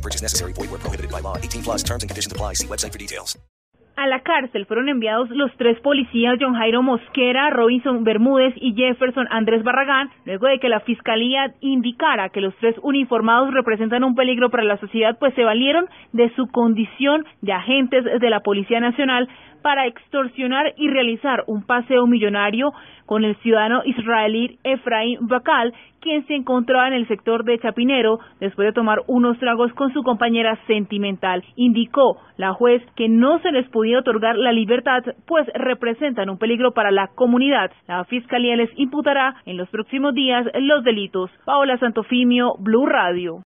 No purchase necessary. Void where prohibited by law. 18 plus terms and conditions apply. See website for details. A la cárcel fueron enviados los tres policías John Jairo Mosquera, Robinson Bermúdez y Jefferson Andrés Barragán, luego de que la fiscalía indicara que los tres uniformados representan un peligro para la sociedad, pues se valieron de su condición de agentes de la Policía Nacional para extorsionar y realizar un paseo millonario con el ciudadano israelí Efraín Bacal, quien se encontraba en el sector de Chapinero después de tomar unos tragos con su compañera sentimental. Indicó la juez que no se les podía otorgar la libertad, pues representan un peligro para la comunidad. La fiscalía les imputará en los próximos días los delitos. Paola Santofimio, Blue Radio.